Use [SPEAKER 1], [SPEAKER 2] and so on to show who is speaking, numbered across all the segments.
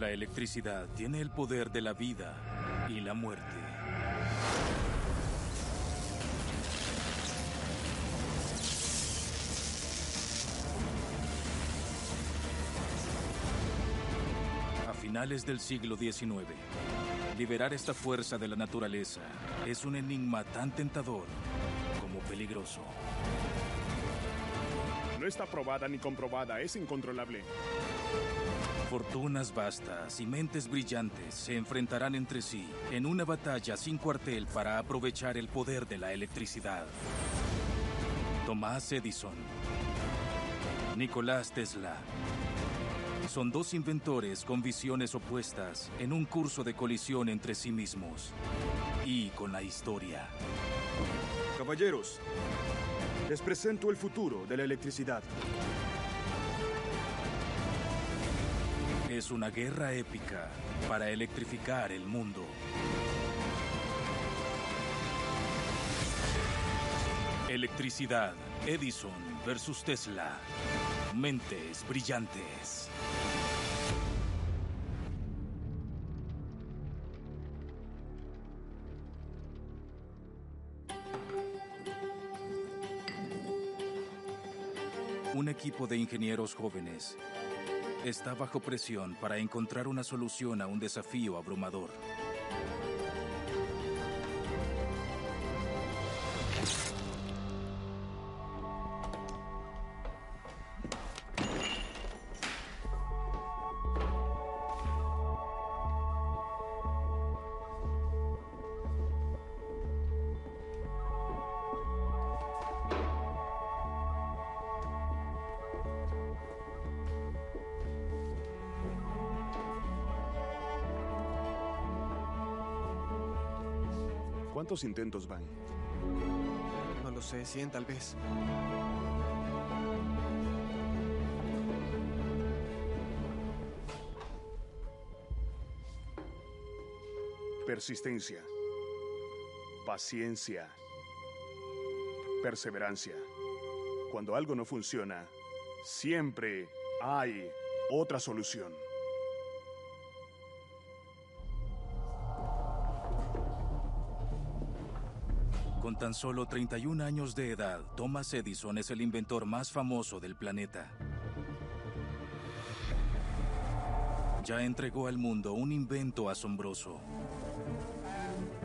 [SPEAKER 1] La electricidad tiene el poder de la vida y la muerte. A finales del siglo XIX, liberar esta fuerza de la naturaleza es un enigma tan tentador como peligroso.
[SPEAKER 2] No está probada ni comprobada, es incontrolable.
[SPEAKER 1] Fortunas vastas y mentes brillantes se enfrentarán entre sí en una batalla sin cuartel para aprovechar el poder de la electricidad. Tomás Edison, Nicolás Tesla. Son dos inventores con visiones opuestas en un curso de colisión entre sí mismos y con la historia.
[SPEAKER 3] Caballeros, les presento el futuro de la electricidad.
[SPEAKER 1] Es una guerra épica para electrificar el mundo. Electricidad, Edison versus Tesla. Mentes brillantes. Un equipo de ingenieros jóvenes está bajo presión para encontrar una solución a un desafío abrumador.
[SPEAKER 2] ¿Cuántos intentos van?
[SPEAKER 4] No lo sé, 100 tal vez.
[SPEAKER 2] Persistencia. Paciencia. Perseverancia. Cuando algo no funciona, siempre hay otra solución.
[SPEAKER 1] Tan solo 31 años de edad, Thomas Edison es el inventor más famoso del planeta. Ya entregó al mundo un invento asombroso,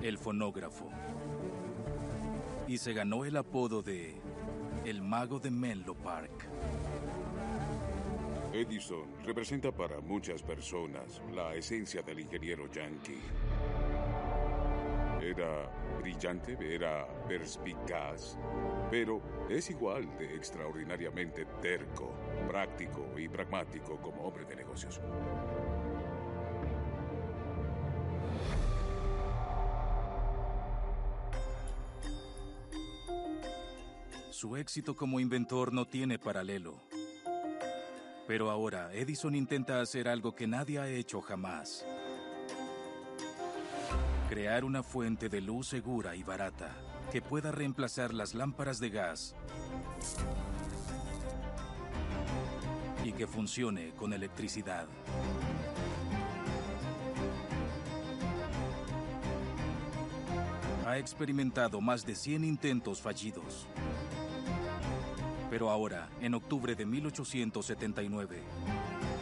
[SPEAKER 1] el fonógrafo. Y se ganó el apodo de el mago de Menlo Park.
[SPEAKER 5] Edison representa para muchas personas la esencia del ingeniero yankee. Era brillante, era perspicaz, pero es igual de extraordinariamente terco, práctico y pragmático como hombre de negocios.
[SPEAKER 1] Su éxito como inventor no tiene paralelo. Pero ahora Edison intenta hacer algo que nadie ha hecho jamás. Crear una fuente de luz segura y barata que pueda reemplazar las lámparas de gas y que funcione con electricidad. Ha experimentado más de 100 intentos fallidos. Pero ahora, en octubre de 1879,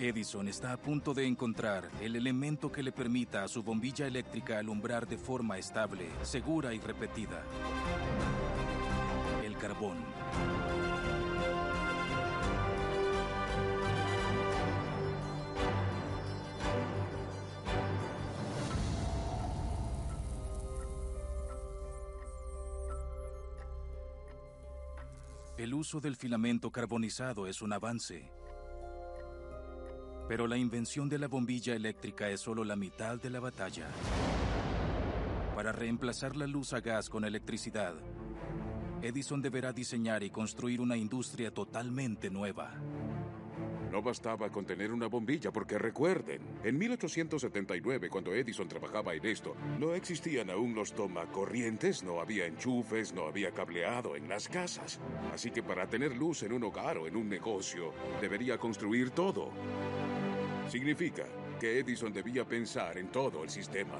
[SPEAKER 1] Edison está a punto de encontrar el elemento que le permita a su bombilla eléctrica alumbrar de forma estable, segura y repetida. El carbón. El uso del filamento carbonizado es un avance. Pero la invención de la bombilla eléctrica es solo la mitad de la batalla. Para reemplazar la luz a gas con electricidad, Edison deberá diseñar y construir una industria totalmente nueva.
[SPEAKER 5] No bastaba con tener una bombilla, porque recuerden, en 1879, cuando Edison trabajaba en esto, no existían aún los tomacorrientes, no había enchufes, no había cableado en las casas. Así que para tener luz en un hogar o en un negocio, debería construir todo. Significa que Edison debía pensar en todo el sistema.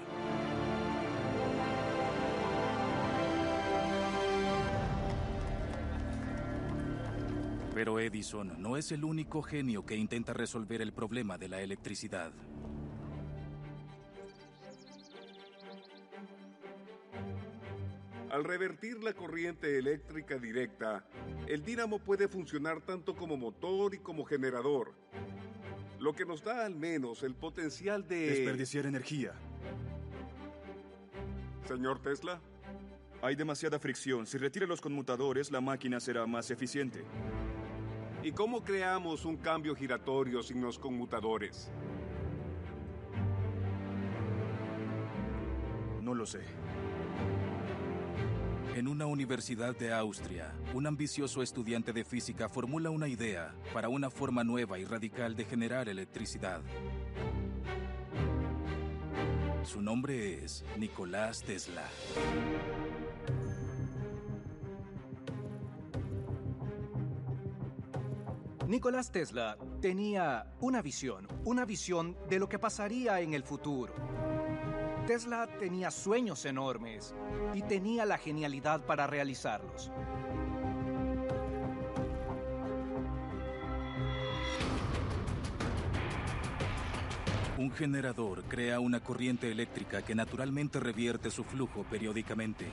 [SPEAKER 1] Pero Edison no es el único genio que intenta resolver el problema de la electricidad.
[SPEAKER 6] Al revertir la corriente eléctrica directa, el dínamo puede funcionar tanto como motor y como generador, lo que nos da al menos el potencial de...
[SPEAKER 3] Desperdiciar energía.
[SPEAKER 6] Señor Tesla,
[SPEAKER 3] Hay demasiada fricción. Si retira los conmutadores, la máquina será más eficiente.
[SPEAKER 6] ¿y cómo creamos un cambio giratorio sin los conmutadores?
[SPEAKER 3] No lo sé.
[SPEAKER 1] En una universidad de Austria, un ambicioso estudiante de física formula una idea para una forma nueva y radical de generar electricidad. Su nombre es Nicolás Tesla.
[SPEAKER 7] Nicolás Tesla tenía una visión, una visión de lo que pasaría en el futuro. Tesla tenía sueños enormes y tenía la genialidad para realizarlos.
[SPEAKER 1] Un generador crea una corriente eléctrica que naturalmente revierte su flujo periódicamente.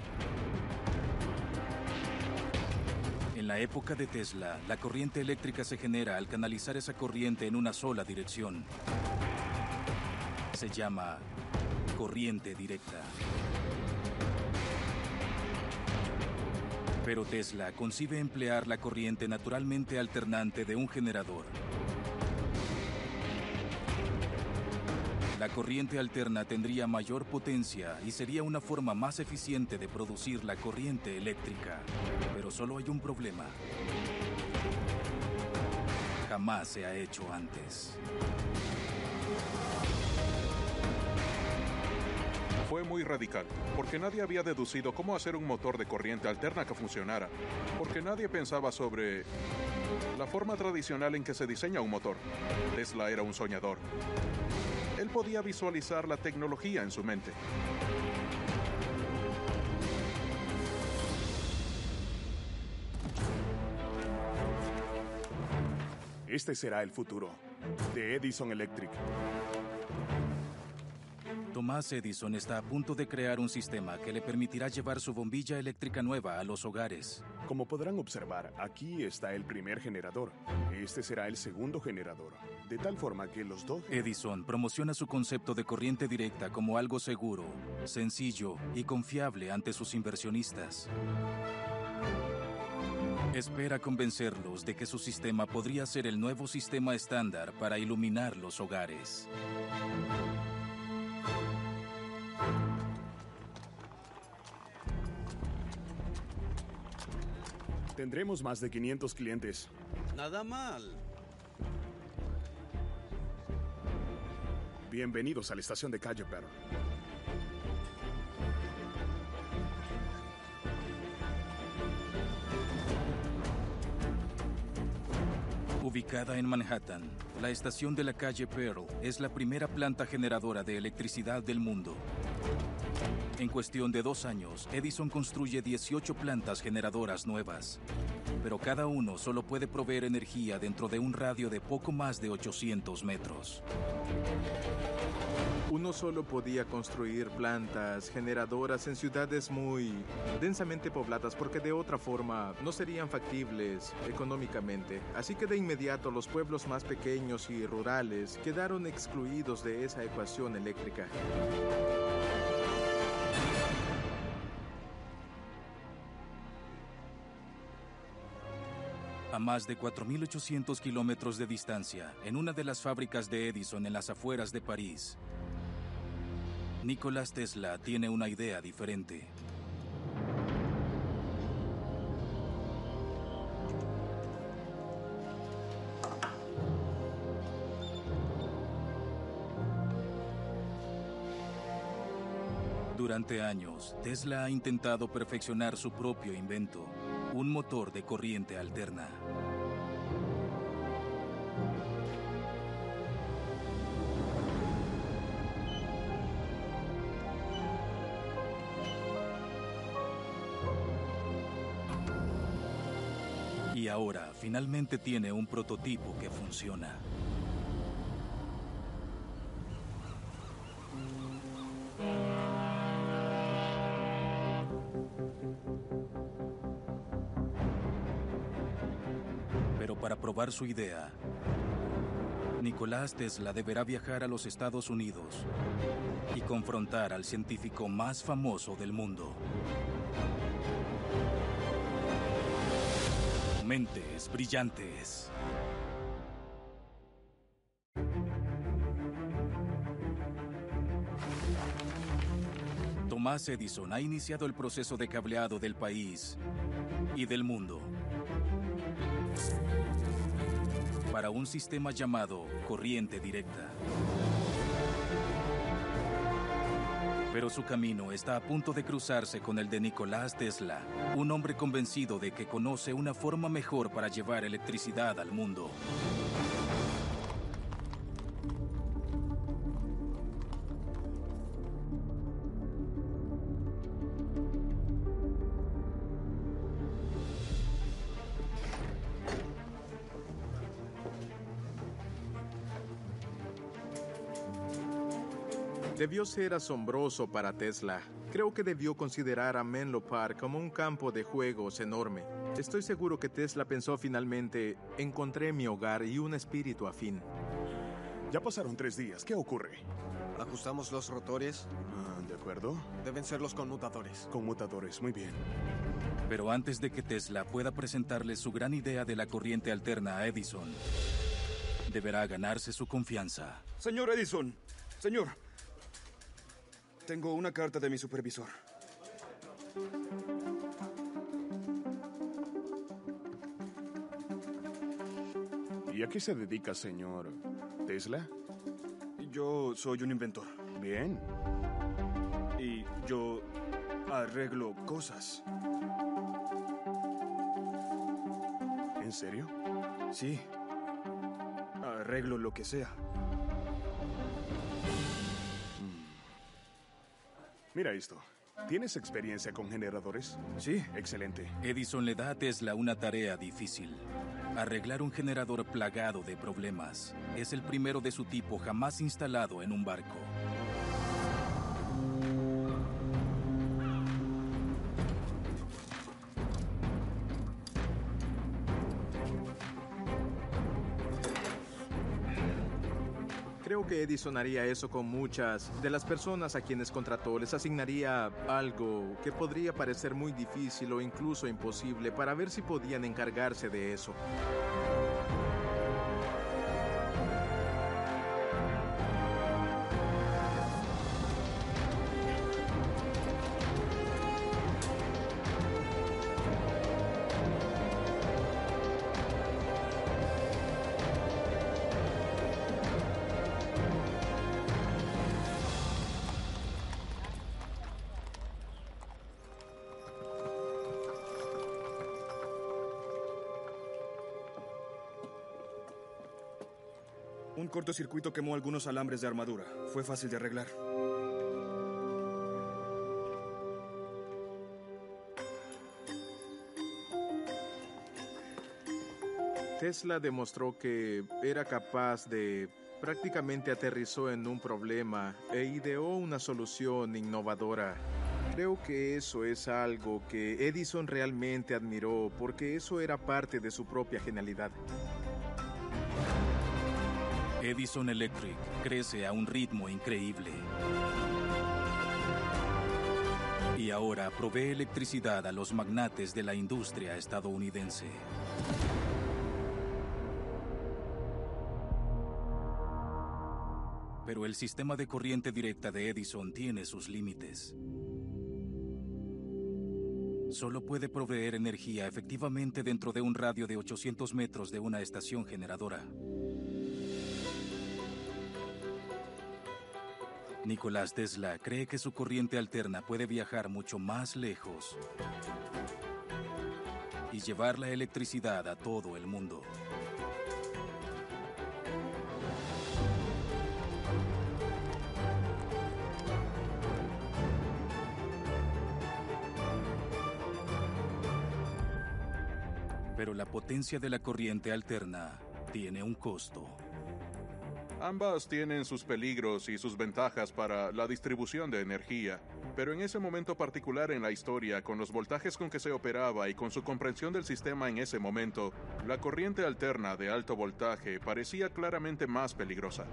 [SPEAKER 1] En la época de Tesla, la corriente eléctrica se genera al canalizar esa corriente en una sola dirección. Se llama corriente directa. Pero Tesla concibe emplear la corriente naturalmente alternante de un generador. La corriente alterna tendría mayor potencia y sería una forma más eficiente de producir la corriente eléctrica. Pero solo hay un problema. Jamás se ha hecho antes.
[SPEAKER 8] Fue muy radical, porque nadie había deducido cómo hacer un motor de corriente alterna que funcionara, porque nadie pensaba sobre la forma tradicional en que se diseña un motor. Tesla era un soñador. Él podía visualizar la tecnología en su mente.
[SPEAKER 2] Este será el futuro de Edison Electric.
[SPEAKER 1] Tomás Edison está a punto de crear un sistema que le permitirá llevar su bombilla eléctrica nueva a los hogares.
[SPEAKER 2] Como podrán observar, aquí está el primer generador. Este será el segundo generador. De tal forma que los dos...
[SPEAKER 1] Edison promociona su concepto de corriente directa como algo seguro, sencillo y confiable ante sus inversionistas. Espera convencerlos de que su sistema podría ser el nuevo sistema estándar para iluminar los hogares.
[SPEAKER 2] Tendremos más de 500 clientes.
[SPEAKER 9] Nada mal.
[SPEAKER 2] Bienvenidos a la estación de Calle Perro.
[SPEAKER 1] Ubicada en Manhattan, la estación de la calle Pearl es la primera planta generadora de electricidad del mundo. En cuestión de dos años, Edison construye 18 plantas generadoras nuevas, pero cada uno solo puede proveer energía dentro de un radio de poco más de 800 metros.
[SPEAKER 10] Uno solo podía construir plantas generadoras en ciudades muy densamente pobladas porque de otra forma no serían factibles económicamente. Así que de inmediato los pueblos más pequeños y rurales quedaron excluidos de esa ecuación eléctrica.
[SPEAKER 1] Más de 4.800 kilómetros de distancia, en una de las fábricas de Edison en las afueras de París, Nicolás Tesla tiene una idea diferente. Durante años, Tesla ha intentado perfeccionar su propio invento, un motor de corriente alterna. Y ahora finalmente tiene un prototipo que funciona. Su idea, Nicolás Tesla deberá viajar a los Estados Unidos y confrontar al científico más famoso del mundo. Mentes brillantes. Tomás Edison ha iniciado el proceso de cableado del país y del mundo para un sistema llamado corriente directa. Pero su camino está a punto de cruzarse con el de Nicolás Tesla, un hombre convencido de que conoce una forma mejor para llevar electricidad al mundo.
[SPEAKER 10] Debió ser asombroso para Tesla. Creo que debió considerar a Menlo Park como un campo de juegos enorme. Estoy seguro que Tesla pensó finalmente, encontré mi hogar y un espíritu afín.
[SPEAKER 2] Ya pasaron tres días. ¿Qué ocurre?
[SPEAKER 4] Ajustamos los rotores.
[SPEAKER 2] Ah, ¿De acuerdo?
[SPEAKER 4] Deben ser los conmutadores.
[SPEAKER 2] Conmutadores, muy bien.
[SPEAKER 1] Pero antes de que Tesla pueda presentarle su gran idea de la corriente alterna a Edison, deberá ganarse su confianza.
[SPEAKER 3] Señor Edison, señor, tengo una carta de mi supervisor.
[SPEAKER 2] ¿Y a qué se dedica, señor Tesla?
[SPEAKER 3] Yo soy un inventor.
[SPEAKER 2] Bien.
[SPEAKER 3] Y yo arreglo cosas.
[SPEAKER 2] ¿En serio?
[SPEAKER 3] Sí. Arreglo lo que sea.
[SPEAKER 2] Mira esto. ¿Tienes experiencia con generadores?
[SPEAKER 3] Sí.
[SPEAKER 2] Excelente.
[SPEAKER 1] Edison le da a Tesla una tarea difícil. Arreglar un generador plagado de problemas. Es el primero de su tipo jamás instalado en un barco.
[SPEAKER 10] Haría eso con muchas de las personas a quienes contrató. Les asignaría algo que podría parecer muy difícil o incluso imposible para ver si podían encargarse de eso.
[SPEAKER 3] Un cortocircuito quemó algunos alambres de armadura. Fue fácil de arreglar.
[SPEAKER 10] Tesla demostró que era capaz de prácticamente aterrizó en un problema e ideó una solución innovadora. Creo que eso es algo que Edison realmente admiró porque eso era parte de su propia genialidad.
[SPEAKER 1] Edison Electric crece a un ritmo increíble. Y ahora provee electricidad a los magnates de la industria estadounidense. Pero el sistema de corriente directa de Edison tiene sus límites. Solo puede proveer energía efectivamente dentro de un radio de 800 metros de una estación generadora. Nicolás Tesla cree que su corriente alterna puede viajar mucho más lejos y llevar la electricidad a todo el mundo. Pero la potencia de la corriente alterna tiene un costo.
[SPEAKER 8] Ambas tienen sus peligros y sus ventajas para la distribución de energía, pero en ese momento particular en la historia, con los voltajes con que se operaba y con su comprensión del sistema en ese momento, la corriente alterna de alto voltaje parecía claramente más peligrosa.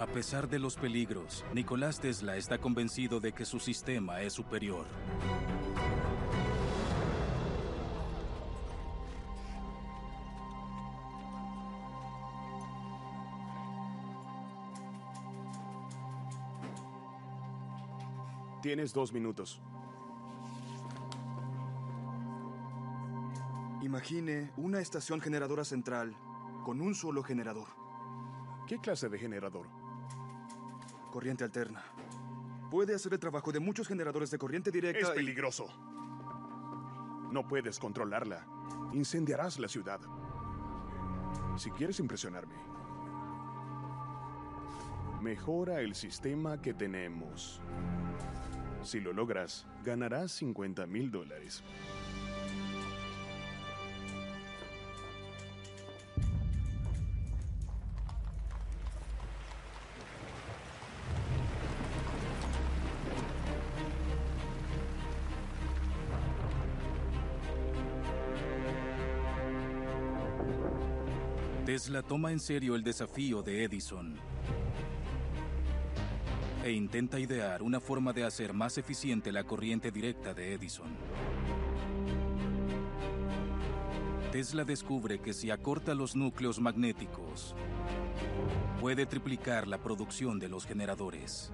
[SPEAKER 1] A pesar de los peligros, Nicolás Tesla está convencido de que su sistema es superior.
[SPEAKER 2] Tienes dos minutos.
[SPEAKER 3] Imagine una estación generadora central con un solo generador.
[SPEAKER 2] ¿Qué clase de generador?
[SPEAKER 3] Corriente alterna. Puede hacer el trabajo de muchos generadores de corriente directa.
[SPEAKER 2] Es
[SPEAKER 3] y-
[SPEAKER 2] peligroso. No puedes controlarla. Incendiarás la ciudad. Si quieres impresionarme, mejora el sistema que tenemos. Si lo logras, ganarás 50 mil dólares.
[SPEAKER 1] Tesla toma en serio el desafío de Edison e intenta idear una forma de hacer más eficiente la corriente directa de Edison. Tesla descubre que si acorta los núcleos magnéticos, puede triplicar la producción de los generadores.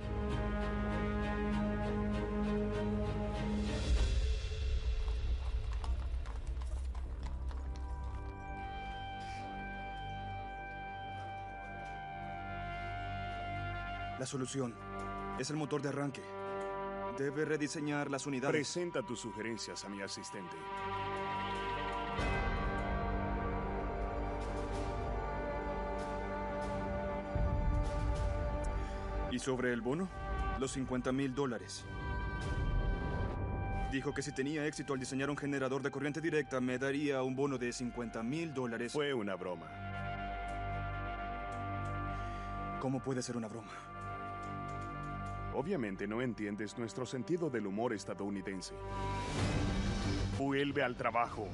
[SPEAKER 3] La solución es el motor de arranque. Debe rediseñar las unidades.
[SPEAKER 2] Presenta tus sugerencias a mi asistente.
[SPEAKER 3] ¿Y sobre el bono? Los 50 mil dólares. Dijo que si tenía éxito al diseñar un generador de corriente directa, me daría un bono de 50 mil dólares.
[SPEAKER 2] Fue una broma.
[SPEAKER 3] ¿Cómo puede ser una broma?
[SPEAKER 2] Obviamente no entiendes nuestro sentido del humor estadounidense. Vuelve al trabajo.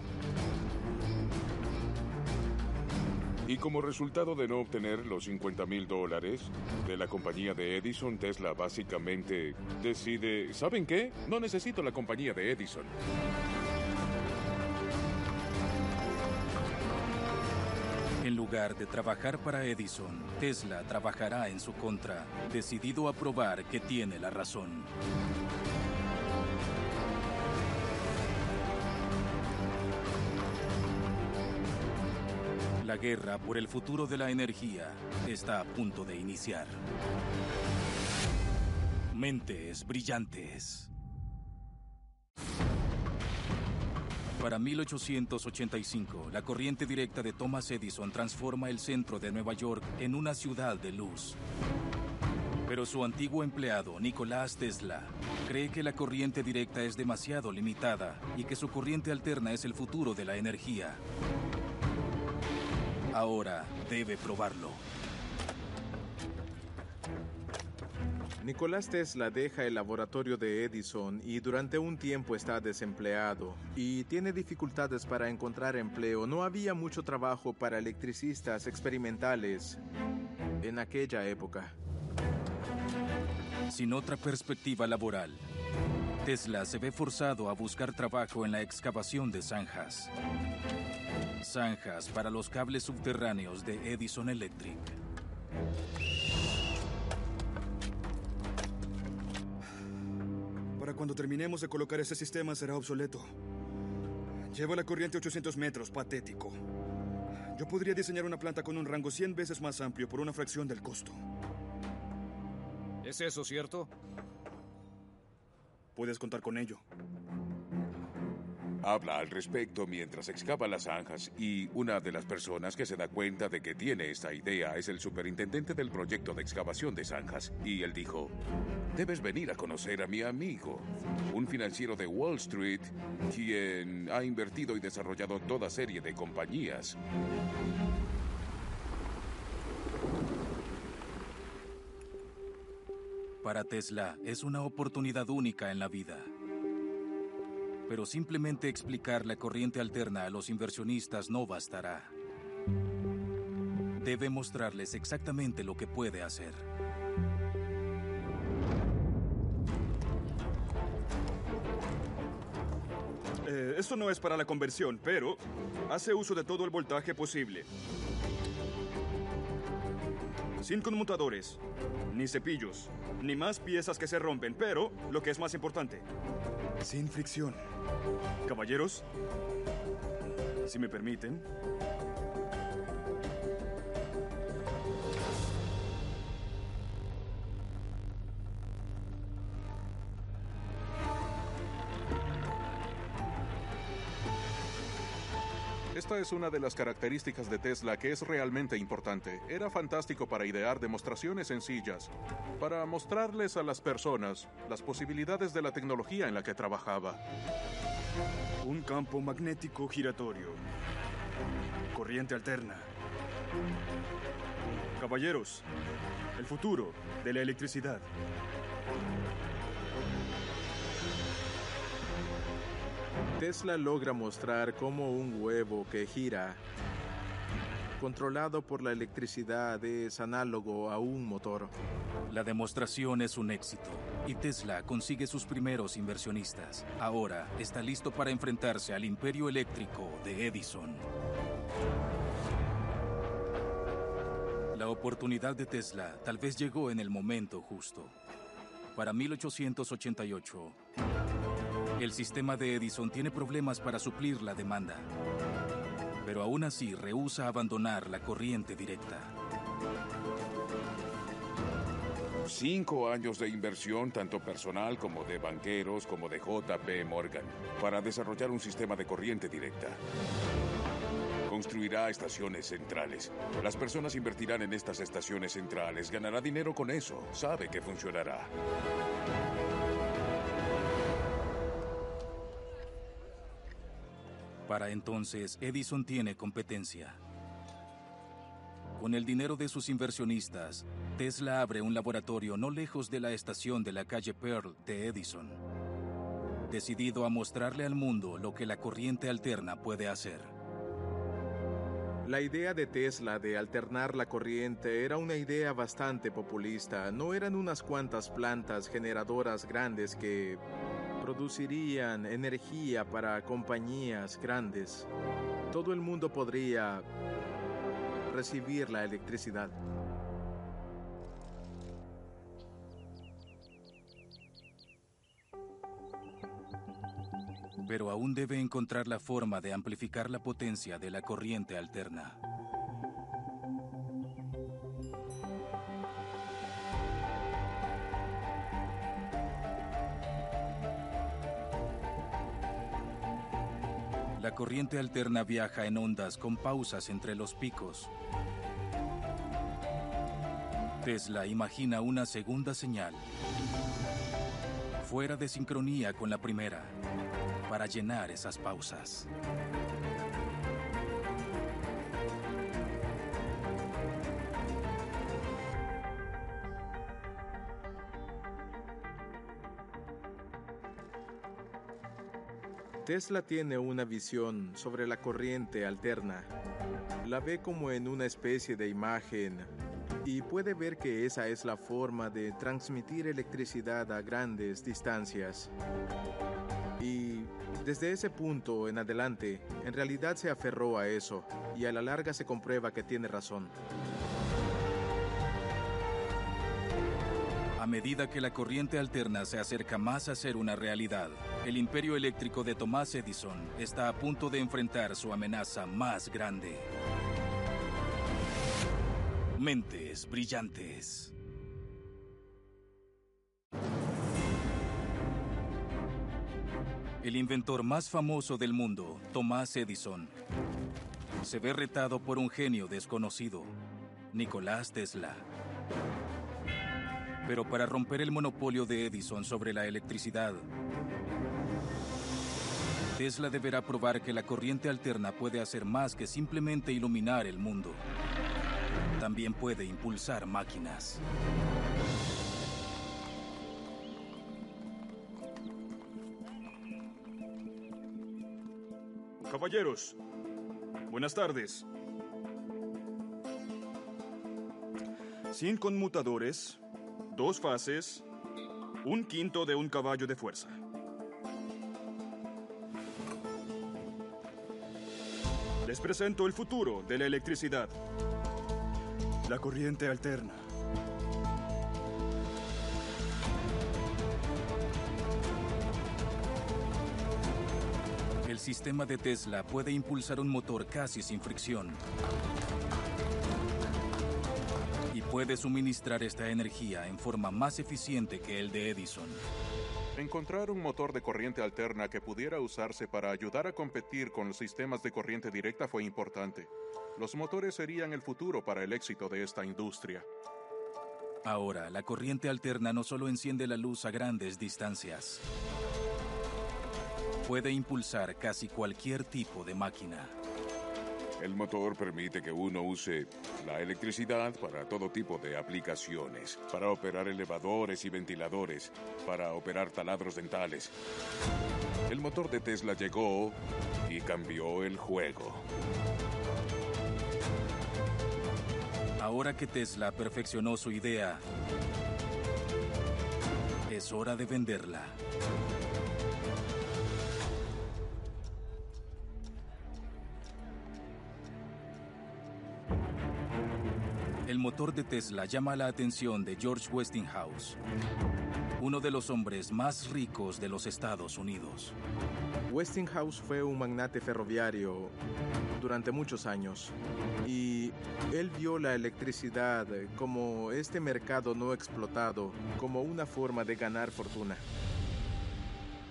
[SPEAKER 5] Y como resultado de no obtener los 50 mil dólares de la compañía de Edison, Tesla básicamente decide, ¿saben qué? No necesito la compañía de Edison.
[SPEAKER 1] Lugar de trabajar para Edison, Tesla trabajará en su contra, decidido a probar que tiene la razón. La guerra por el futuro de la energía está a punto de iniciar. Mentes brillantes. Para 1885, la corriente directa de Thomas Edison transforma el centro de Nueva York en una ciudad de luz. Pero su antiguo empleado, Nicolás Tesla, cree que la corriente directa es demasiado limitada y que su corriente alterna es el futuro de la energía. Ahora debe probarlo.
[SPEAKER 10] Nicolás Tesla deja el laboratorio de Edison y durante un tiempo está desempleado y tiene dificultades para encontrar empleo. No había mucho trabajo para electricistas experimentales en aquella época.
[SPEAKER 1] Sin otra perspectiva laboral, Tesla se ve forzado a buscar trabajo en la excavación de zanjas. Zanjas para los cables subterráneos de Edison Electric.
[SPEAKER 3] Cuando terminemos de colocar ese sistema será obsoleto. Lleva la corriente a 800 metros, patético. Yo podría diseñar una planta con un rango 100 veces más amplio por una fracción del costo.
[SPEAKER 7] ¿Es eso cierto?
[SPEAKER 3] Puedes contar con ello.
[SPEAKER 5] Habla al respecto mientras excava las zanjas y una de las personas que se da cuenta de que tiene esta idea es el superintendente del proyecto de excavación de zanjas. Y él dijo, debes venir a conocer a mi amigo, un financiero de Wall Street, quien ha invertido y desarrollado toda serie de compañías.
[SPEAKER 1] Para Tesla es una oportunidad única en la vida pero simplemente explicar la corriente alterna a los inversionistas no bastará. Debe mostrarles exactamente lo que puede hacer.
[SPEAKER 3] Eh, esto no es para la conversión, pero hace uso de todo el voltaje posible. Sin conmutadores, ni cepillos, ni más piezas que se rompen, pero lo que es más importante, sin fricción. Caballeros, si me permiten.
[SPEAKER 8] Es una de las características de Tesla que es realmente importante. Era fantástico para idear demostraciones sencillas, para mostrarles a las personas las posibilidades de la tecnología en la que trabajaba.
[SPEAKER 3] Un campo magnético giratorio. Corriente alterna. Caballeros, el futuro de la electricidad.
[SPEAKER 10] Tesla logra mostrar cómo un huevo que gira, controlado por la electricidad, es análogo a un motor.
[SPEAKER 1] La demostración es un éxito y Tesla consigue sus primeros inversionistas. Ahora está listo para enfrentarse al imperio eléctrico de Edison. La oportunidad de Tesla tal vez llegó en el momento justo. Para 1888, el sistema de Edison tiene problemas para suplir la demanda, pero aún así rehúsa abandonar la corriente directa.
[SPEAKER 5] Cinco años de inversión, tanto personal como de banqueros, como de JP Morgan, para desarrollar un sistema de corriente directa. Construirá estaciones centrales. Las personas invertirán en estas estaciones centrales. Ganará dinero con eso. Sabe que funcionará.
[SPEAKER 1] Para entonces, Edison tiene competencia. Con el dinero de sus inversionistas, Tesla abre un laboratorio no lejos de la estación de la calle Pearl de Edison, decidido a mostrarle al mundo lo que la corriente alterna puede hacer.
[SPEAKER 10] La idea de Tesla de alternar la corriente era una idea bastante populista. No eran unas cuantas plantas generadoras grandes que producirían energía para compañías grandes. Todo el mundo podría recibir la electricidad.
[SPEAKER 1] Pero aún debe encontrar la forma de amplificar la potencia de la corriente alterna. Corriente alterna viaja en ondas con pausas entre los picos. Tesla imagina una segunda señal, fuera de sincronía con la primera, para llenar esas pausas.
[SPEAKER 10] Tesla tiene una visión sobre la corriente alterna. La ve como en una especie de imagen y puede ver que esa es la forma de transmitir electricidad a grandes distancias. Y desde ese punto en adelante, en realidad se aferró a eso y a la larga se comprueba que tiene razón.
[SPEAKER 1] A medida que la corriente alterna se acerca más a ser una realidad, el imperio eléctrico de Thomas Edison está a punto de enfrentar su amenaza más grande. Mentes brillantes. El inventor más famoso del mundo, Thomas Edison, se ve retado por un genio desconocido, Nicolás Tesla. Pero para romper el monopolio de Edison sobre la electricidad, Tesla deberá probar que la corriente alterna puede hacer más que simplemente iluminar el mundo. También puede impulsar máquinas.
[SPEAKER 3] Caballeros, buenas tardes. Sin conmutadores, dos fases, un quinto de un caballo de fuerza. Les presento el futuro de la electricidad. La corriente alterna.
[SPEAKER 1] El sistema de Tesla puede impulsar un motor casi sin fricción. Puede suministrar esta energía en forma más eficiente que el de Edison.
[SPEAKER 8] Encontrar un motor de corriente alterna que pudiera usarse para ayudar a competir con los sistemas de corriente directa fue importante. Los motores serían el futuro para el éxito de esta industria.
[SPEAKER 1] Ahora, la corriente alterna no solo enciende la luz a grandes distancias, puede impulsar casi cualquier tipo de máquina.
[SPEAKER 5] El motor permite que uno use la electricidad para todo tipo de aplicaciones, para operar elevadores y ventiladores, para operar taladros dentales. El motor de Tesla llegó y cambió el juego.
[SPEAKER 1] Ahora que Tesla perfeccionó su idea, es hora de venderla. Motor de Tesla llama la atención de George Westinghouse, uno de los hombres más ricos de los Estados Unidos.
[SPEAKER 10] Westinghouse fue un magnate ferroviario durante muchos años y él vio la electricidad como este mercado no explotado, como una forma de ganar fortuna.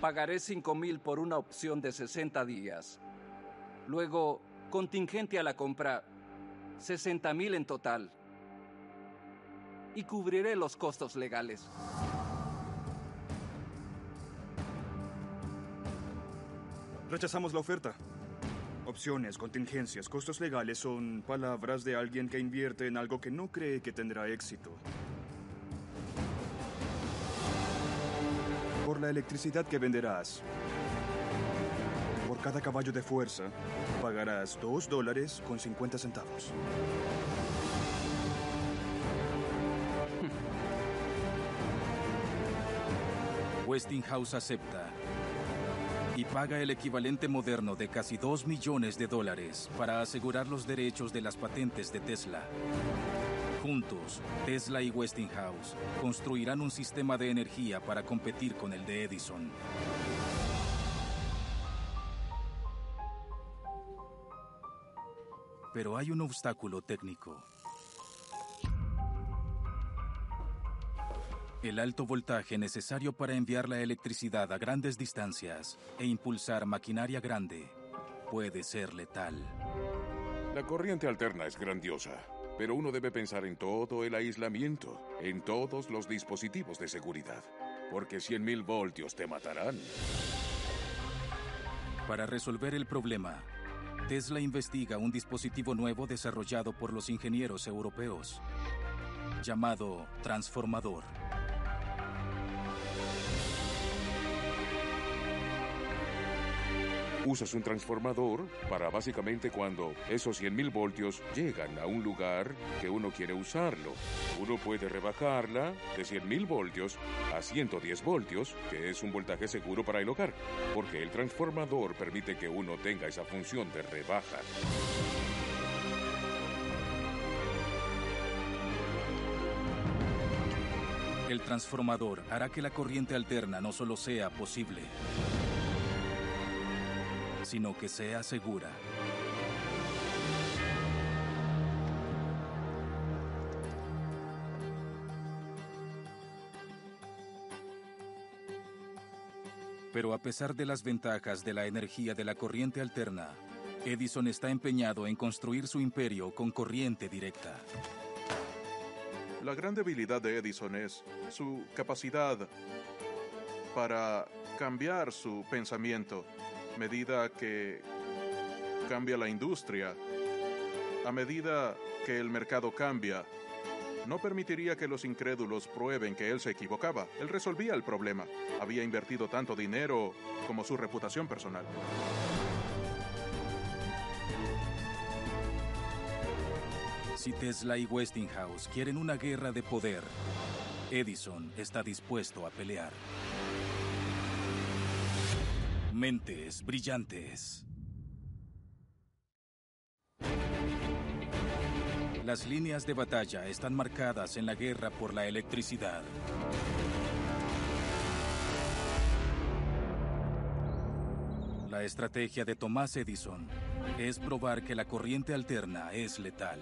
[SPEAKER 9] Pagaré 5 mil por una opción de 60 días. Luego, contingente a la compra, 60 mil en total. Y cubriré los costos legales.
[SPEAKER 3] Rechazamos la oferta. Opciones, contingencias, costos legales son palabras de alguien que invierte en algo que no cree que tendrá éxito. Por la electricidad que venderás, por cada caballo de fuerza, pagarás 2 dólares con 50 centavos.
[SPEAKER 1] Westinghouse acepta y paga el equivalente moderno de casi 2 millones de dólares para asegurar los derechos de las patentes de Tesla. Juntos, Tesla y Westinghouse construirán un sistema de energía para competir con el de Edison. Pero hay un obstáculo técnico. El alto voltaje necesario para enviar la electricidad a grandes distancias e impulsar maquinaria grande puede ser letal.
[SPEAKER 5] La corriente alterna es grandiosa, pero uno debe pensar en todo el aislamiento, en todos los dispositivos de seguridad, porque 100.000 voltios te matarán.
[SPEAKER 1] Para resolver el problema, Tesla investiga un dispositivo nuevo desarrollado por los ingenieros europeos, llamado transformador.
[SPEAKER 5] Usas un transformador para básicamente cuando esos 100.000 voltios llegan a un lugar que uno quiere usarlo. Uno puede rebajarla de 100.000 voltios a 110 voltios, que es un voltaje seguro para el hogar, porque el transformador permite que uno tenga esa función de rebaja.
[SPEAKER 1] El transformador hará que la corriente alterna no solo sea posible, sino que sea segura. Pero a pesar de las ventajas de la energía de la corriente alterna, Edison está empeñado en construir su imperio con corriente directa.
[SPEAKER 8] La gran debilidad de Edison es su capacidad para cambiar su pensamiento medida que cambia la industria, a medida que el mercado cambia. No permitiría que los incrédulos prueben que él se equivocaba. Él resolvía el problema. Había invertido tanto dinero como su reputación personal.
[SPEAKER 1] Si Tesla y Westinghouse quieren una guerra de poder, Edison está dispuesto a pelear. Mentes brillantes. Las líneas de batalla están marcadas en la guerra por la electricidad. La estrategia de Thomas Edison es probar que la corriente alterna es letal.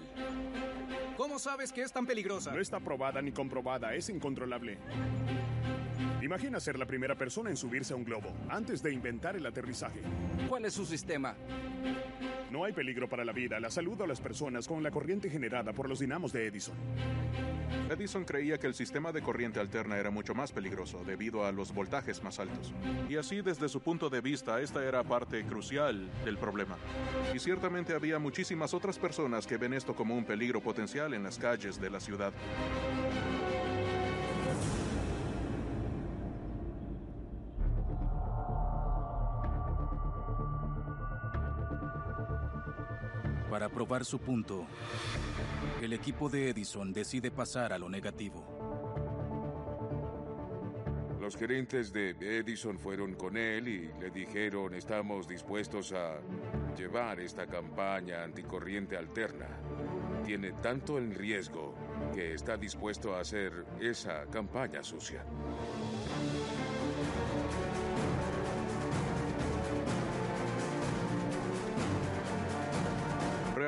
[SPEAKER 7] ¿Cómo sabes que es tan peligrosa?
[SPEAKER 2] No está probada ni comprobada, es incontrolable. Imagina ser la primera persona en subirse a un globo antes de inventar el aterrizaje.
[SPEAKER 9] ¿Cuál es su sistema?
[SPEAKER 2] No hay peligro para la vida, la salud o las personas con la corriente generada por los dinamos de Edison.
[SPEAKER 8] Edison creía que el sistema de corriente alterna era mucho más peligroso debido a los voltajes más altos. Y así, desde su punto de vista, esta era parte crucial del problema. Y ciertamente había muchísimas otras personas que ven esto como un peligro potencial en las calles de la ciudad.
[SPEAKER 1] Para probar su punto, el equipo de Edison decide pasar a lo negativo.
[SPEAKER 5] Los gerentes de Edison fueron con él y le dijeron estamos dispuestos a llevar esta campaña anticorriente alterna. Tiene tanto el riesgo que está dispuesto a hacer esa campaña sucia.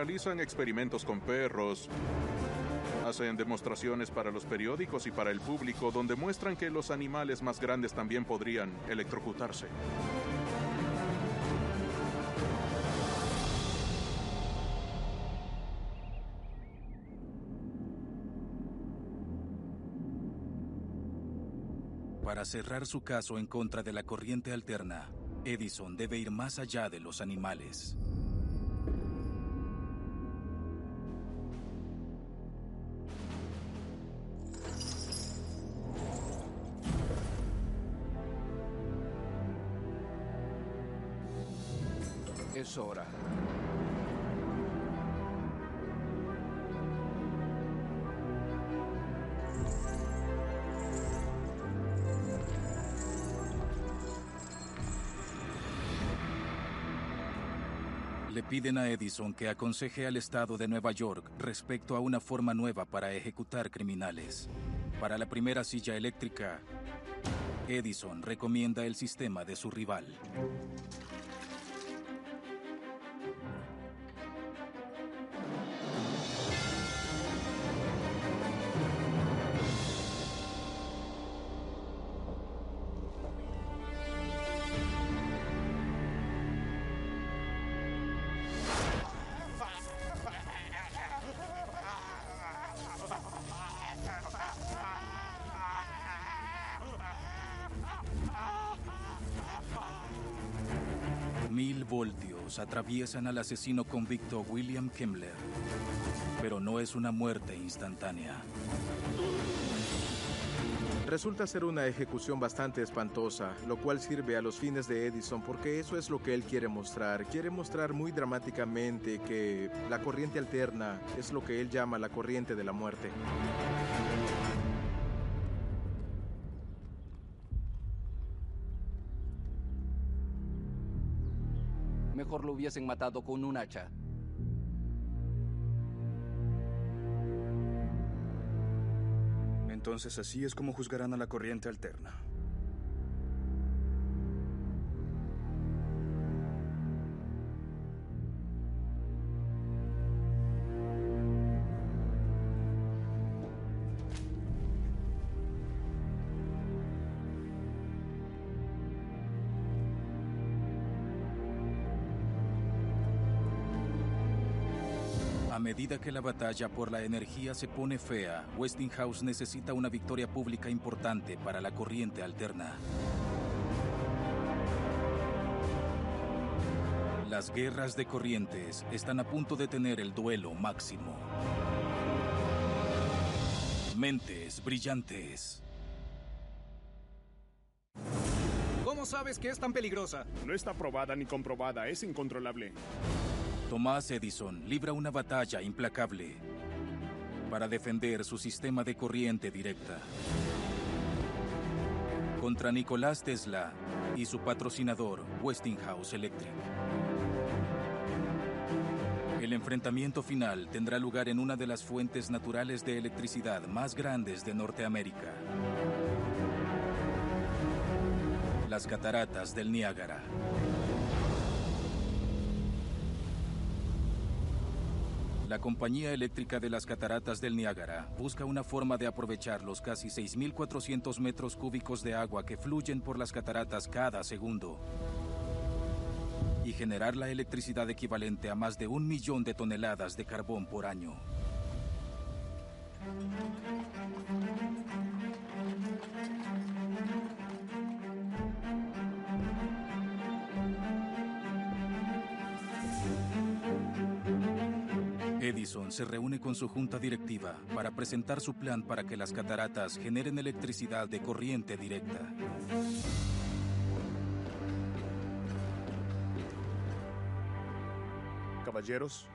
[SPEAKER 8] Realizan experimentos con perros, hacen demostraciones para los periódicos y para el público donde muestran que los animales más grandes también podrían electrocutarse.
[SPEAKER 1] Para cerrar su caso en contra de la corriente alterna, Edison debe ir más allá de los animales. Le piden a Edison que aconseje al Estado de Nueva York respecto a una forma nueva para ejecutar criminales. Para la primera silla eléctrica, Edison recomienda el sistema de su rival. Atraviesan al asesino convicto William Kemmler. Pero no es una muerte instantánea.
[SPEAKER 10] Resulta ser una ejecución bastante espantosa, lo cual sirve a los fines de Edison porque eso es lo que él quiere mostrar. Quiere mostrar muy dramáticamente que la corriente alterna es lo que él llama la corriente de la muerte.
[SPEAKER 9] Mejor lo hubiesen matado con un hacha.
[SPEAKER 3] Entonces así es como juzgarán a la corriente alterna.
[SPEAKER 1] Medida que la batalla por la energía se pone fea, Westinghouse necesita una victoria pública importante para la corriente alterna. Las guerras de corrientes están a punto de tener el duelo máximo. Mentes brillantes.
[SPEAKER 7] ¿Cómo sabes que es tan peligrosa?
[SPEAKER 2] No está probada ni comprobada, es incontrolable.
[SPEAKER 1] Tomás Edison libra una batalla implacable para defender su sistema de corriente directa contra Nicolás Tesla y su patrocinador Westinghouse Electric. El enfrentamiento final tendrá lugar en una de las fuentes naturales de electricidad más grandes de Norteamérica. Las cataratas del Niágara. La Compañía Eléctrica de las Cataratas del Niágara busca una forma de aprovechar los casi 6.400 metros cúbicos de agua que fluyen por las cataratas cada segundo y generar la electricidad equivalente a más de un millón de toneladas de carbón por año. Edison se reúne con su junta directiva para presentar su plan para que las cataratas generen electricidad de corriente directa.
[SPEAKER 2] Caballeros,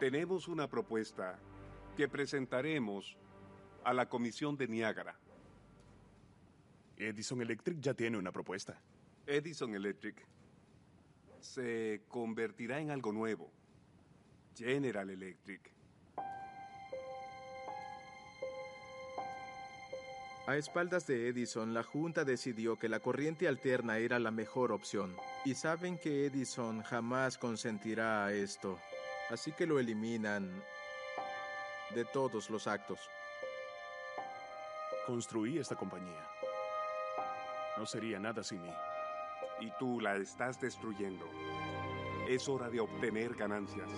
[SPEAKER 6] Tenemos una propuesta que presentaremos a la Comisión de Niágara.
[SPEAKER 2] Edison Electric ya tiene una propuesta.
[SPEAKER 6] Edison Electric se convertirá en algo nuevo. General Electric.
[SPEAKER 10] A espaldas de Edison, la Junta decidió que la corriente alterna era la mejor opción. Y saben que Edison jamás consentirá a esto. Así que lo eliminan de todos los actos.
[SPEAKER 2] Construí esta compañía. No sería nada sin mí.
[SPEAKER 6] Y tú la estás destruyendo. Es hora de obtener ganancias.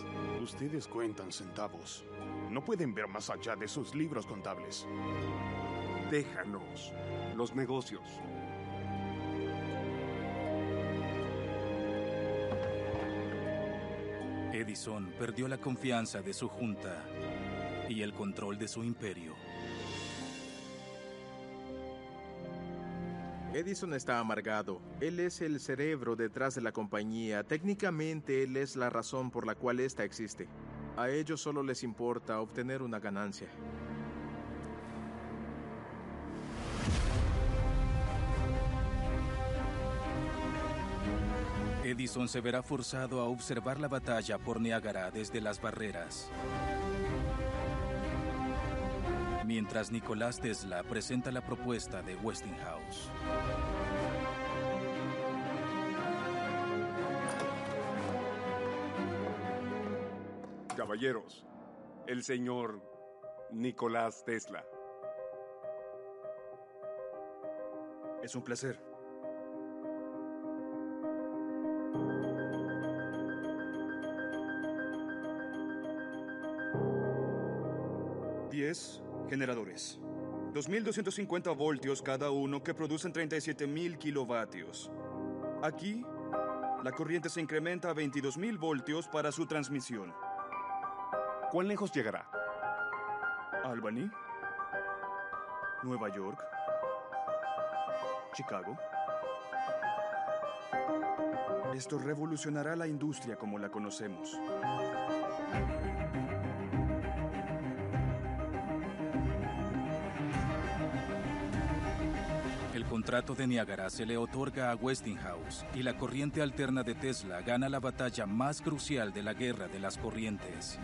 [SPEAKER 2] Ustedes cuentan centavos. No pueden ver más allá de sus libros contables.
[SPEAKER 6] Déjanos los negocios.
[SPEAKER 1] Edison perdió la confianza de su junta y el control de su imperio.
[SPEAKER 10] Edison está amargado. Él es el cerebro detrás de la compañía. Técnicamente, él es la razón por la cual esta existe. A ellos solo les importa obtener una ganancia.
[SPEAKER 1] Edison se verá forzado a observar la batalla por Niágara desde las barreras. Mientras Nicolás Tesla presenta la propuesta de Westinghouse.
[SPEAKER 6] Caballeros, el señor Nicolás Tesla.
[SPEAKER 3] Es un placer. Generadores. 2.250 voltios cada uno que producen 37.000 kilovatios. Aquí, la corriente se incrementa a 22.000 voltios para su transmisión.
[SPEAKER 6] ¿Cuán lejos llegará?
[SPEAKER 3] Albany, Nueva York, Chicago. Esto revolucionará la industria como la conocemos.
[SPEAKER 1] Contrato de Niágara se le otorga a Westinghouse y la corriente alterna de Tesla gana la batalla más crucial de la guerra de las corrientes.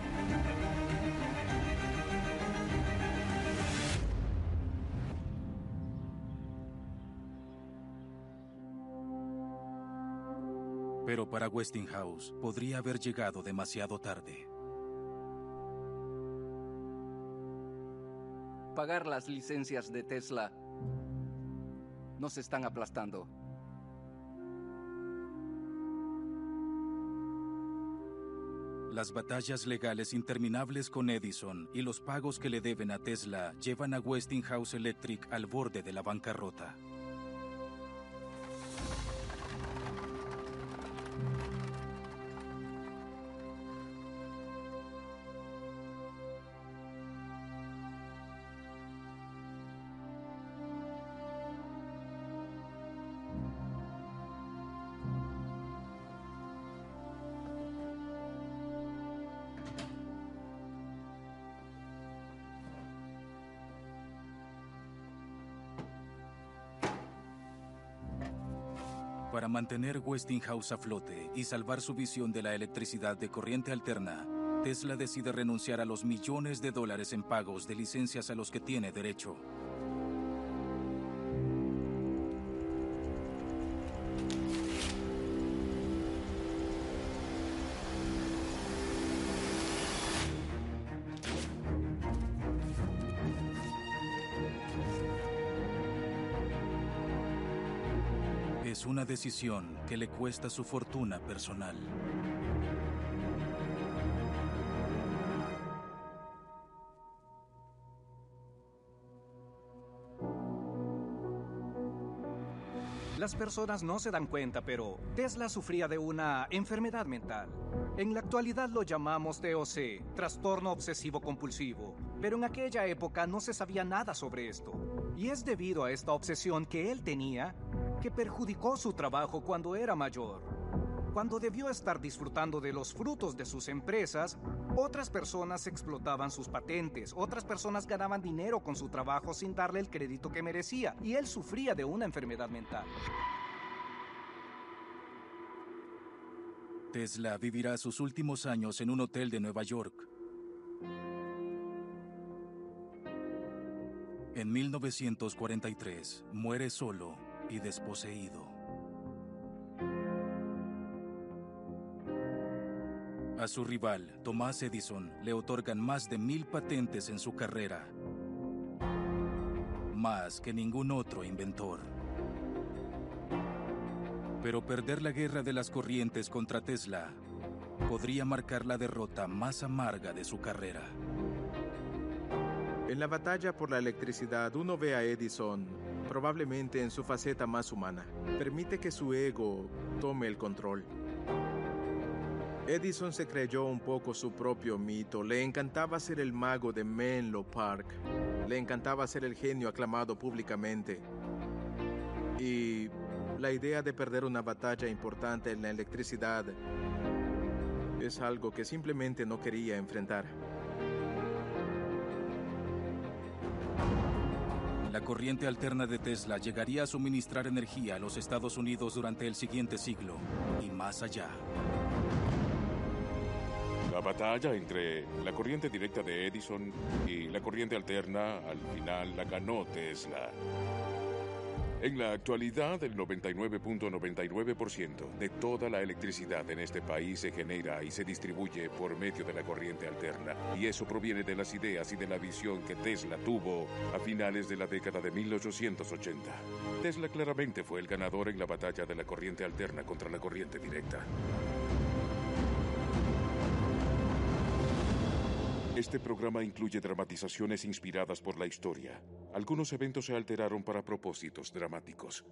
[SPEAKER 1] Pero para Westinghouse podría haber llegado demasiado tarde.
[SPEAKER 9] Pagar las licencias de Tesla nos están aplastando.
[SPEAKER 1] Las batallas legales interminables con Edison y los pagos que le deben a Tesla llevan a Westinghouse Electric al borde de la bancarrota. Mantener Westinghouse a flote y salvar su visión de la electricidad de corriente alterna, Tesla decide renunciar a los millones de dólares en pagos de licencias a los que tiene derecho. Decisión que le cuesta su fortuna personal.
[SPEAKER 7] Las personas no se dan cuenta, pero Tesla sufría de una enfermedad mental. En la actualidad lo llamamos TOC, trastorno obsesivo compulsivo, pero en aquella época no se sabía nada sobre esto. Y es debido a esta obsesión que él tenía que perjudicó su trabajo cuando era mayor. Cuando debió estar disfrutando de los frutos de sus empresas, otras personas explotaban sus patentes, otras personas ganaban dinero con su trabajo sin darle el crédito que merecía, y él sufría de una enfermedad mental.
[SPEAKER 1] Tesla vivirá sus últimos años en un hotel de Nueva York. En 1943 muere solo y desposeído. A su rival, Thomas Edison, le otorgan más de mil patentes en su carrera. Más que ningún otro inventor. Pero perder la guerra de las corrientes contra Tesla podría marcar la derrota más amarga de su carrera.
[SPEAKER 10] En la batalla por la electricidad uno ve a Edison probablemente en su faceta más humana. Permite que su ego tome el control. Edison se creyó un poco su propio mito. Le encantaba ser el mago de Menlo Park. Le encantaba ser el genio aclamado públicamente. Y la idea de perder una batalla importante en la electricidad es algo que simplemente no quería enfrentar.
[SPEAKER 1] La corriente alterna de Tesla llegaría a suministrar energía a los Estados Unidos durante el siguiente siglo y más allá.
[SPEAKER 5] La batalla entre la corriente directa de Edison y la corriente alterna al final la ganó Tesla. En la actualidad, el 99.99% de toda la electricidad en este país se genera y se distribuye por medio de la corriente alterna. Y eso proviene de las ideas y de la visión que Tesla tuvo a finales de la década de 1880. Tesla claramente fue el ganador en la batalla de la corriente alterna contra la corriente directa. Este programa incluye dramatizaciones inspiradas por la historia. Algunos eventos se alteraron para propósitos dramáticos.